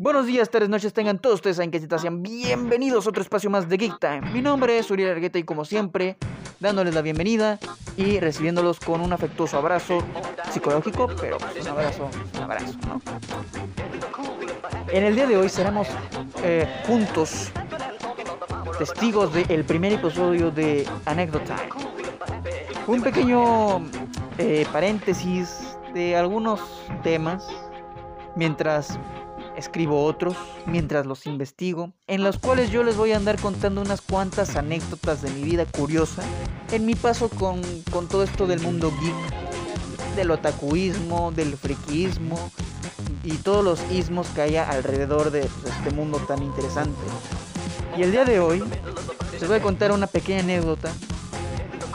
Buenos días, tardes, noches, tengan todos ustedes en que sean bienvenidos a otro espacio más de Geek Time. Mi nombre es Uriel Argueta y como siempre, dándoles la bienvenida y recibiéndolos con un afectuoso abrazo psicológico, pero pues, un abrazo, un abrazo, ¿no? En el día de hoy seremos eh, juntos testigos del primer episodio de Anécdota. Un pequeño eh, paréntesis de algunos temas mientras escribo otros mientras los investigo, en los cuales yo les voy a andar contando unas cuantas anécdotas de mi vida curiosa en mi paso con, todo esto del mundo geek, del otakuismo, del friquismo y todos los ismos que haya alrededor de este mundo tan interesante. Y el día de hoy les voy a contar una pequeña anécdota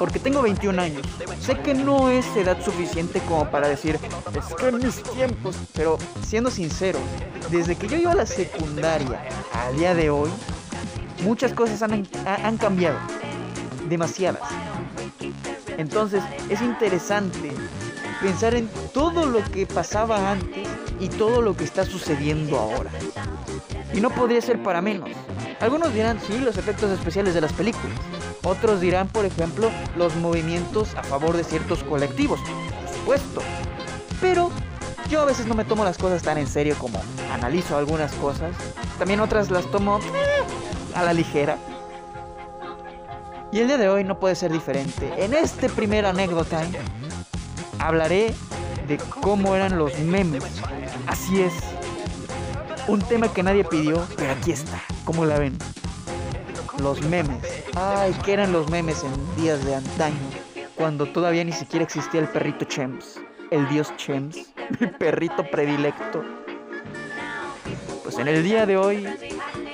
porque tengo 21 años. Sé que no es edad suficiente como para decir, es que en mis tiempos, pero siendo sincero, desde que yo iba a la secundaria al día de hoy, muchas cosas han, han cambiado. Demasiadas. Entonces es interesante pensar en todo lo que pasaba antes y todo lo que está sucediendo ahora. Y no podría ser para menos. Algunos dirán, sí, los efectos especiales de las películas. Otros dirán, por ejemplo, los movimientos a favor de ciertos colectivos. Por supuesto. Pero yo a veces no me tomo las cosas tan en serio como analizo algunas cosas. También otras las tomo eh, a la ligera. Y el día de hoy no puede ser diferente. En este primer anécdota hablaré de cómo eran los memes. Así es. Un tema que nadie pidió, pero aquí está. ¿Cómo la ven? Los memes. Ay, ¿qué eran los memes en días de antaño? Cuando todavía ni siquiera existía el perrito Chems. El dios Chems. Mi perrito predilecto. Pues en el día de hoy,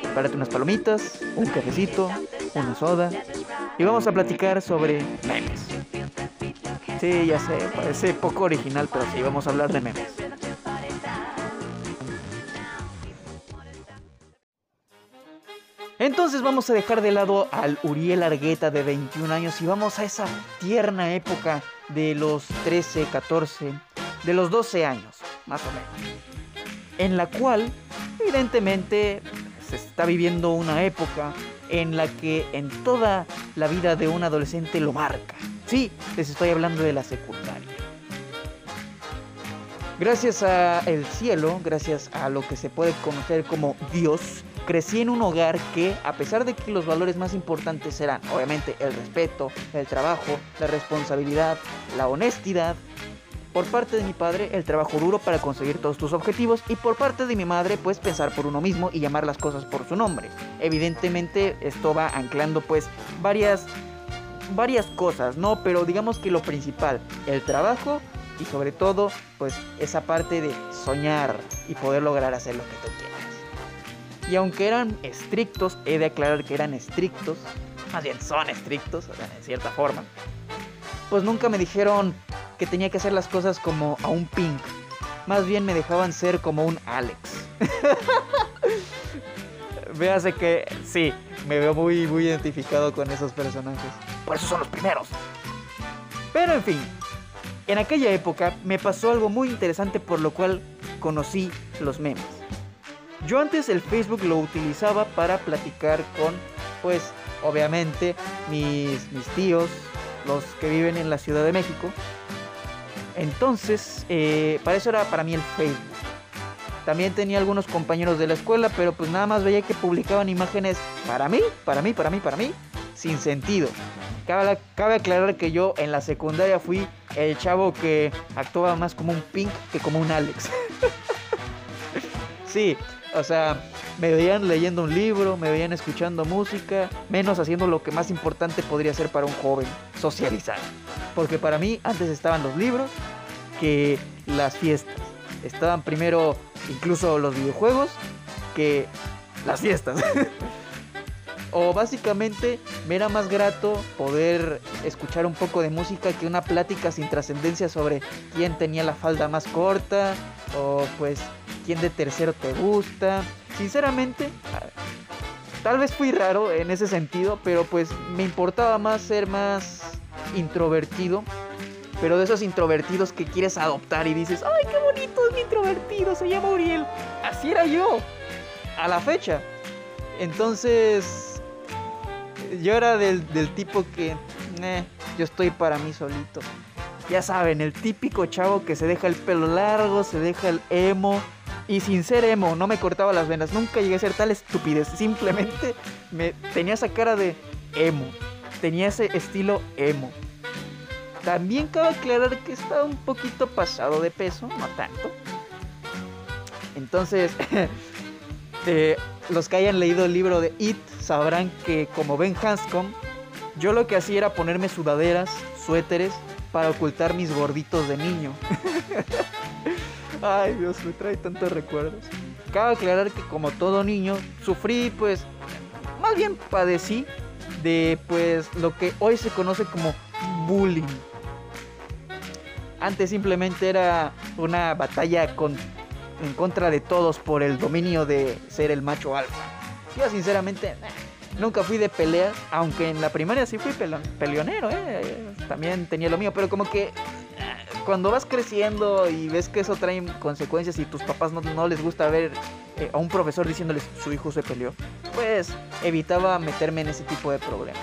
prepárate unas palomitas, un cafecito, una soda. Y vamos a platicar sobre memes. Sí, ya sé, parece poco original, pero sí, vamos a hablar de memes. Entonces vamos a dejar de lado al Uriel Argueta de 21 años y vamos a esa tierna época de los 13, 14, de los 12 años, más o menos. En la cual, evidentemente, se está viviendo una época en la que en toda la vida de un adolescente lo marca. Sí, les estoy hablando de la secundaria. Gracias a el cielo, gracias a lo que se puede conocer como Dios, crecí en un hogar que, a pesar de que los valores más importantes eran, obviamente, el respeto, el trabajo, la responsabilidad, la honestidad, por parte de mi padre, el trabajo duro para conseguir todos tus objetivos y por parte de mi madre, pues pensar por uno mismo y llamar las cosas por su nombre. Evidentemente esto va anclando pues varias varias cosas, ¿no? Pero digamos que lo principal, el trabajo y sobre todo pues esa parte de soñar y poder lograr hacer lo que tú quieras. Y aunque eran estrictos, he de aclarar que eran estrictos, más bien son estrictos, o en cierta forma, pues nunca me dijeron que tenía que hacer las cosas como a un Pink. Más bien me dejaban ser como un Alex. Véase que sí, me veo muy, muy identificado con esos personajes. Por eso son los primeros. Pero en fin, en aquella época me pasó algo muy interesante por lo cual conocí los memes. Yo antes el Facebook lo utilizaba para platicar con, pues, obviamente, mis, mis tíos, los que viven en la Ciudad de México. Entonces, eh, para eso era para mí el Facebook. También tenía algunos compañeros de la escuela, pero pues nada más veía que publicaban imágenes para mí, para mí, para mí, para mí, sin sentido. Cabe, cabe aclarar que yo en la secundaria fui el chavo que actuaba más como un Pink que como un Alex. sí, o sea, me veían leyendo un libro, me veían escuchando música, menos haciendo lo que más importante podría ser para un joven, socializar. Porque para mí antes estaban los libros que las fiestas. Estaban primero incluso los videojuegos que las fiestas. o básicamente me era más grato poder escuchar un poco de música que una plática sin trascendencia sobre quién tenía la falda más corta o pues quién de tercero te gusta. Sinceramente, tal vez fui raro en ese sentido, pero pues me importaba más ser más introvertido. Pero de esos introvertidos que quieres adoptar y dices, ay, qué bonito es mi introvertido, se llama Uriel. Así era yo. a la fecha. Entonces, yo era del, tipo que, yo estoy para mí solito. Ya saben, el típico chavo que se deja el pelo largo, se deja el emo. Y sin ser emo, no me cortaba las venas. Nunca llegué a ser tal estupidez. Simplemente me tenía esa cara de emo. Tenía ese estilo emo. También cabe aclarar que estaba un poquito pasado de peso, no tanto. Entonces, eh, los que hayan leído el libro de It sabrán que como Ben Hanscom, yo lo que hacía era ponerme sudaderas, suéteres, para ocultar mis gorditos de niño. Ay Dios, me trae tantos recuerdos. Cabe aclarar que como todo niño, sufrí pues, más bien padecí de pues lo que hoy se conoce como bullying. Antes simplemente era una batalla con, en contra de todos por el dominio de ser el macho alfa. Yo sinceramente nunca fui de peleas, aunque en la primaria sí fui peleonero, ¿eh? también tenía lo mío, pero como que cuando vas creciendo y ves que eso trae consecuencias y tus papás no, les gusta ver eh, a un profesor diciéndoles su hijo se peleó, pues evitaba meterme en ese tipo de problemas.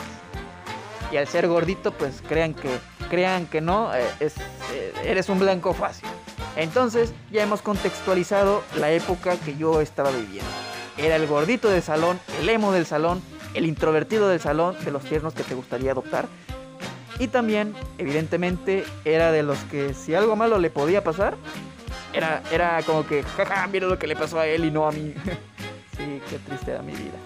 Y al ser gordito, pues crean que crean que no, eh, es, eh, eres un blanco fácil. Entonces ya hemos contextualizado la época que yo estaba viviendo. Era el gordito del salón, el emo del salón, el introvertido del salón, de los tiernos que te gustaría adoptar. Y también, evidentemente, era de los que si algo malo le podía pasar, era, era como que, jaja, mira lo que le pasó a él y no a mí. sí, qué triste era mi vida.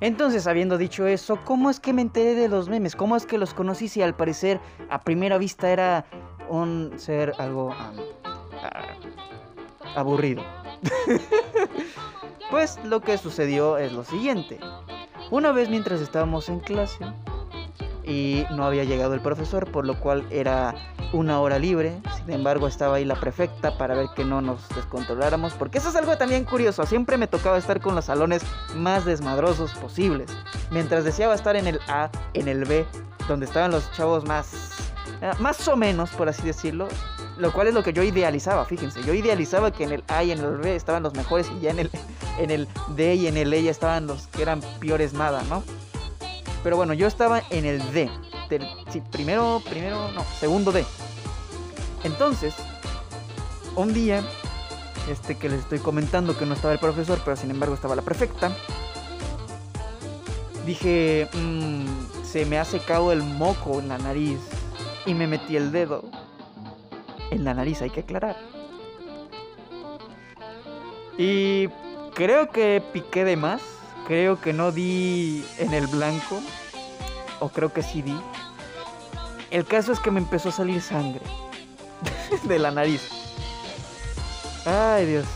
Entonces, habiendo dicho eso, ¿cómo es que me enteré de los memes? ¿Cómo es que los conocí si al parecer a primera vista era un ser algo aburrido? pues lo que sucedió es lo siguiente. Una vez mientras estábamos en clase y no había llegado el profesor, por lo cual era una hora libre. Sin embargo, estaba ahí la prefecta para ver que no nos descontroláramos. Porque eso es algo también curioso. Siempre me tocaba estar con los salones más desmadrosos posibles. Mientras deseaba estar en el A, en el B, donde estaban los chavos más. Eh, más o menos, por así decirlo. Lo cual es lo que yo idealizaba, fíjense. Yo idealizaba que en el A y en el B estaban los mejores y ya en el, en el D y en el E ya estaban los que eran peores nada, ¿no? Pero bueno, yo estaba en el D sí, primero, primero, no, segundo D. Entonces, un día, este que les estoy comentando que no estaba el profesor, pero sin embargo estaba la prefecta, dije, mmm, se me ha secado el moco en la nariz y me metí el dedo en la nariz, hay que aclarar. Y creo que piqué de más, creo que no di en el blanco, o creo que sí di. El caso es que me empezó a salir sangre de la nariz. Ay, Dios.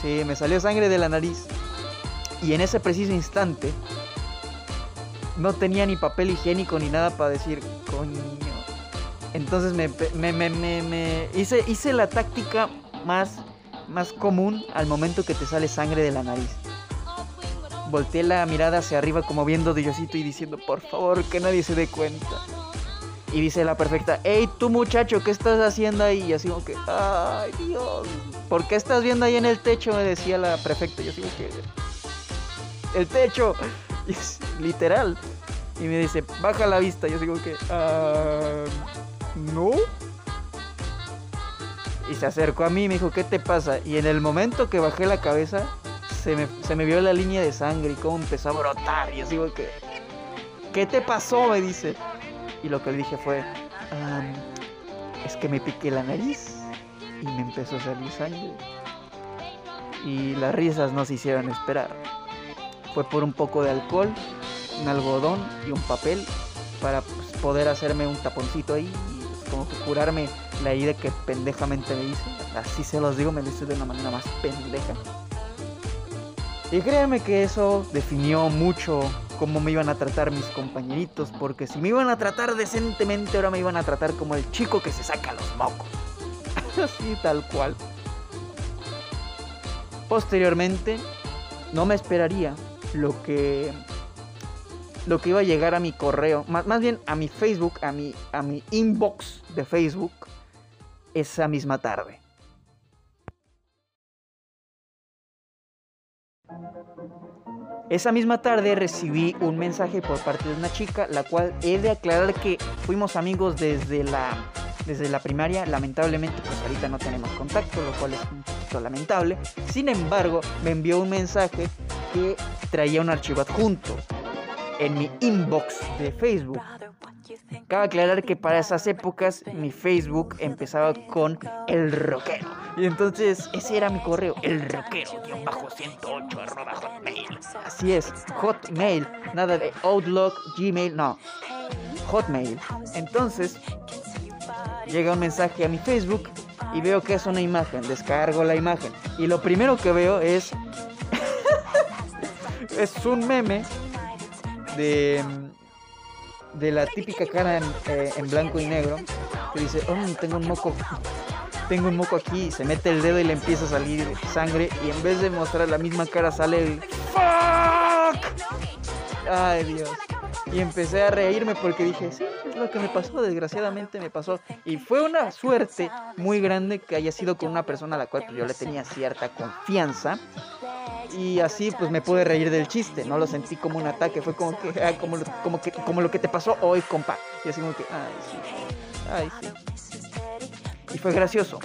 Sí, me salió sangre de la nariz. Y en ese preciso instante no tenía ni papel higiénico ni nada para decir, coño. Entonces me, me, me, me, hice, hice la táctica más, más común al momento que te sale sangre de la nariz. Volteé la mirada hacia arriba como viendo Diosito y diciendo, por favor, que nadie se dé cuenta. Y dice la perfecta, hey tú muchacho, ¿qué estás haciendo ahí? Y así como que, ay Dios, ¿por qué estás viendo ahí en el techo? Me decía la perfecta. Yo como que, el techo, literal. Y me dice, baja la vista. Yo digo que, ah, no. Y se acercó a mí y me dijo, ¿qué te pasa? Y en el momento que bajé la cabeza, se me, vio la línea de sangre y cómo empezó a brotar. Y así que, ¿qué te pasó? Me dice. Y lo que le dije fue, es que me piqué la nariz y me empezó a salir sangre. Y las risas no se hicieron esperar. Fue por un poco de alcohol, un algodón y un papel para pues, poder hacerme un taponcito ahí como que curarme la herida que pendejamente me hice. Así se los digo, me lo hice de una manera más pendeja. Y créanme que eso definió mucho cómo me iban a tratar mis compañeritos, porque si me iban a tratar decentemente, ahora me iban a tratar como el chico que se saca los mocos. Así tal cual. Posteriormente, no me esperaría lo que lo que iba a llegar a mi correo, más, más bien a mi Facebook, a mi, a mi inbox de Facebook, esa misma tarde. Esa misma tarde recibí un mensaje por parte de una chica, la cual he de aclarar que fuimos amigos desde la, desde la primaria. Lamentablemente, pues ahorita no tenemos contacto, lo cual es un poquito lamentable. Sin embargo, me envió un mensaje que traía un archivo adjunto en mi inbox de Facebook. Cabe aclarar que para esas épocas mi Facebook empezaba con el rockero. Y entonces ese era mi correo, el rockero-108 arroba hotmail. Así es, hotmail, nada de Outlook, Gmail, no. Hotmail. Entonces llega un mensaje a mi Facebook y veo que es una imagen, descargo la imagen. Y lo primero que veo es... es un meme de de la típica cara eh, en, blanco y negro que dice, oh, tengo un moco, tengo un moco aquí, se mete el dedo y le empieza a salir sangre y en vez de mostrar la misma cara sale el fuck. Ay Dios. Y empecé a reírme porque dije, sí, es lo que me pasó, desgraciadamente me pasó. Y fue una suerte muy grande que haya sido con una persona a la cual yo le tenía cierta confianza y así pues me pude reír del chiste, no lo sentí como un ataque, fue como que, ah, como, como, que, como lo que te pasó hoy, compa. Y así como que, ay, sí, ay, sí. Y fue gracioso.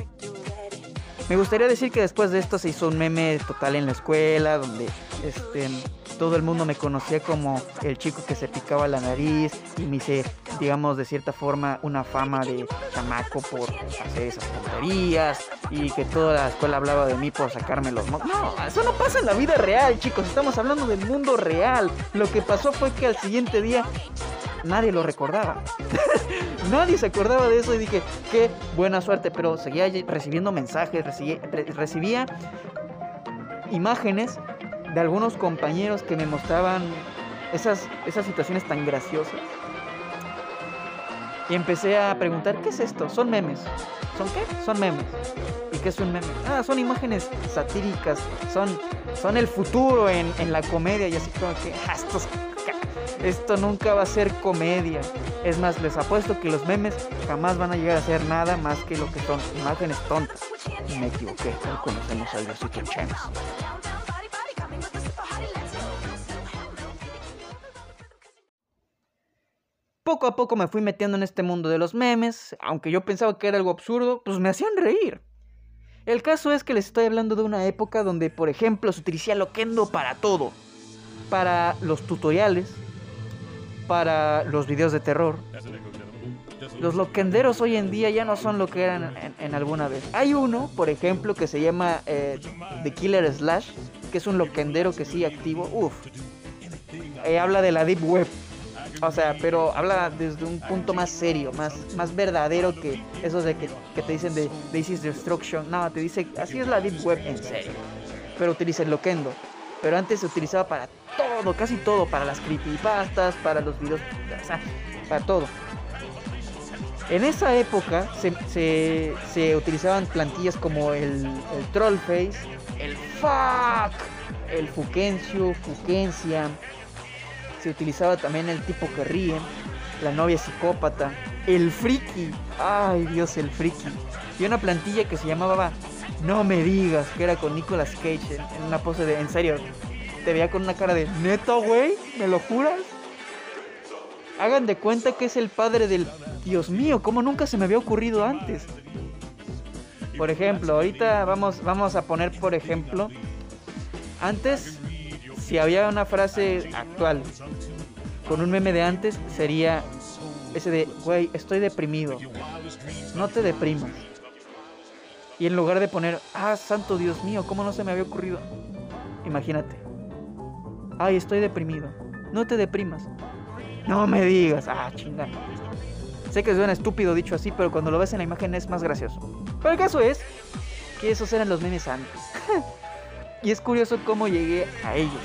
Me gustaría decir que después de esto se hizo un meme total en la escuela, donde este todo el mundo me conocía como el chico que se picaba la nariz y me hice, digamos, de cierta forma una fama de chamaco por hacer esas tonterías y que toda la escuela hablaba de mí por sacarme los No, eso no pasa en la vida real, chicos. Estamos hablando del mundo real. Lo que pasó fue que al siguiente día nadie lo recordaba. nadie se acordaba de eso y dije, qué buena suerte, pero seguía recibiendo mensajes, recibía imágenes de algunos compañeros que me mostraban esas, esas situaciones tan graciosas. Y empecé a preguntar, ¿qué es esto? Son memes. ¿Son qué? Son memes. ¿Y qué es un meme? Ah, son imágenes satíricas, son, son el futuro en, en la comedia y así como que, ah, esto nunca va a ser comedia. Es más, les apuesto que los memes jamás van a llegar a ser nada más que lo que son imágenes tontas. Me equivoqué, hoy conocemos al Diosito Chance. Poco a poco me fui metiendo en este mundo de los memes, aunque yo pensaba que era algo absurdo, pues me hacían reír. El caso es que les estoy hablando de una época donde, por ejemplo, se utilizaba Loquendo para todo. Para los tutoriales, para los videos de terror. Los loquenderos hoy en día ya no son lo que eran en, alguna vez. Hay uno, por ejemplo, que se llama eh, The Killer Slash, que es un loquendero que sigue activo. Uf. Eh, habla de la Deep Web o sea, pero habla desde un punto más serio, más, más verdadero que esos de que, te dicen de Daisy's Destruction. No, te dice, así es la Deep Web en serio. Pero utiliza el Loquendo. Pero antes se utilizaba para todo, casi todo, para las creepypastas, para los videos, o sea, para todo. En esa época se, se, utilizaban plantillas como el, el Trollface, el Fuck, el Fuquencio, Fuquencia, utilizaba también el tipo que ríe, la novia psicópata, el friki, ay Dios, el friki, y una plantilla que se llamaba No me digas, que era con Nicolas Cage en, una pose de, en serio, te veía con una cara de, neto, güey, ¿me lo juras? Hagan de cuenta que es el padre del, Dios mío, ¿cómo nunca se me había ocurrido antes? Por ejemplo, ahorita vamos, vamos a poner, por ejemplo, antes si había una frase actual con un meme de antes, sería ese de, güey, estoy deprimido. No te deprimas. Y en lugar de poner, ah, santo Dios mío, ¿cómo no se me había ocurrido? Imagínate. Ay, estoy deprimido. No te deprimas. No me digas. Ah, chingada. Sé que suena estúpido dicho así, pero cuando lo ves en la imagen es más gracioso. Pero el caso es que esos eran los memes antes. Y es curioso cómo llegué a ellos.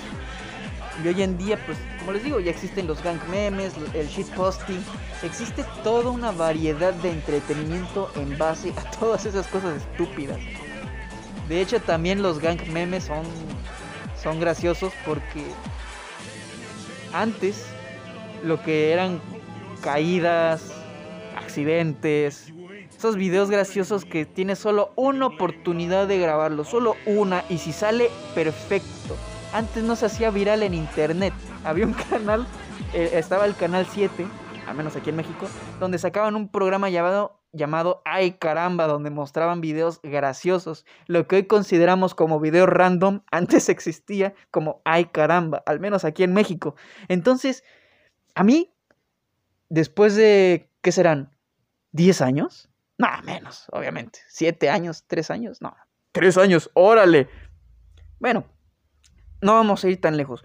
Y hoy en día, pues, como les digo, ya existen los gang memes, el shitposting. Existe toda una variedad de entretenimiento en base a todas esas cosas estúpidas. De hecho, también los gang memes son, son graciosos porque antes lo que eran caídas, accidentes, esos videos graciosos que tienes solo una oportunidad de grabarlo, solo una, y si sale perfecto, antes no se hacía viral en internet. Había un canal, eh, estaba el canal 7, al menos aquí en México, donde sacaban un programa llamado llamado Ay caramba, donde mostraban videos graciosos. Lo que hoy consideramos como video random, antes existía como Ay caramba, al menos aquí en México. Entonces, a mí, después de, ¿qué serán? ¿10 años? No, menos, obviamente. ¿7 años? ¿3 años? No. ¿3 años? Órale. Bueno, no vamos a ir tan lejos.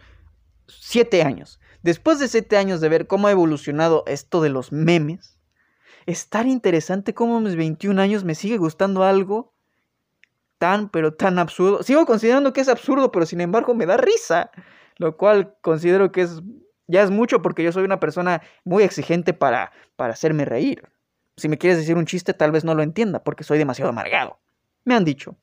7 años. Después de 7 años de ver cómo ha evolucionado esto de los memes, es tan interesante como a mis 21 años me sigue gustando algo tan, pero tan absurdo. Sigo considerando que es absurdo, pero sin embargo me da risa. Lo cual considero que es ya es mucho porque yo soy una persona muy exigente para, para hacerme reír. Si me quieres decir un chiste, tal vez no lo entienda porque soy demasiado amargado. Me han dicho.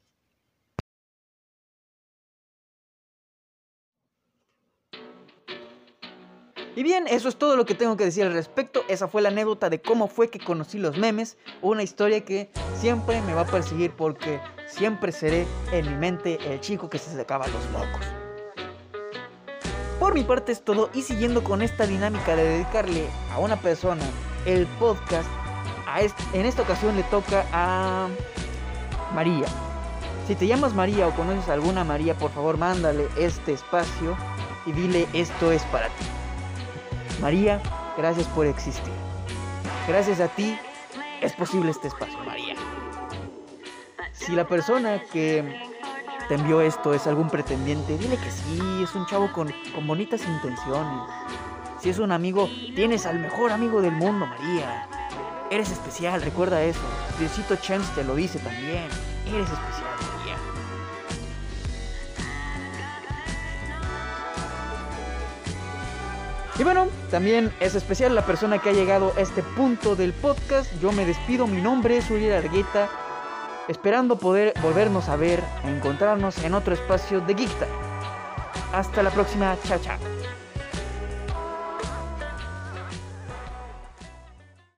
Y bien, eso es todo lo que tengo que decir al respecto. Esa fue la anécdota de cómo fue que conocí los memes. Una historia que siempre me va a perseguir porque siempre seré en mi mente el chico que se sacaba los mocos. Por mi parte es todo y siguiendo con esta dinámica de dedicarle a una persona el podcast, en esta ocasión le toca a María. Si te llamas María o conoces a alguna María, por favor mándale este espacio y dile esto es para ti. María, gracias por existir. Gracias a ti es posible este espacio, María. Si la persona que te envió esto es algún pretendiente, dile que sí, es un chavo con, con bonitas intenciones. Si es un amigo, tienes al mejor amigo del mundo, María. Eres especial, recuerda eso. Diosito Chance te lo dice también. Eres especial. Y bueno, también es especial la persona que ha llegado a este punto del podcast. Yo me despido, mi nombre es Uriel Argueta, esperando poder volvernos a ver, encontrarnos en otro espacio de Geek Hasta la próxima, chao chao.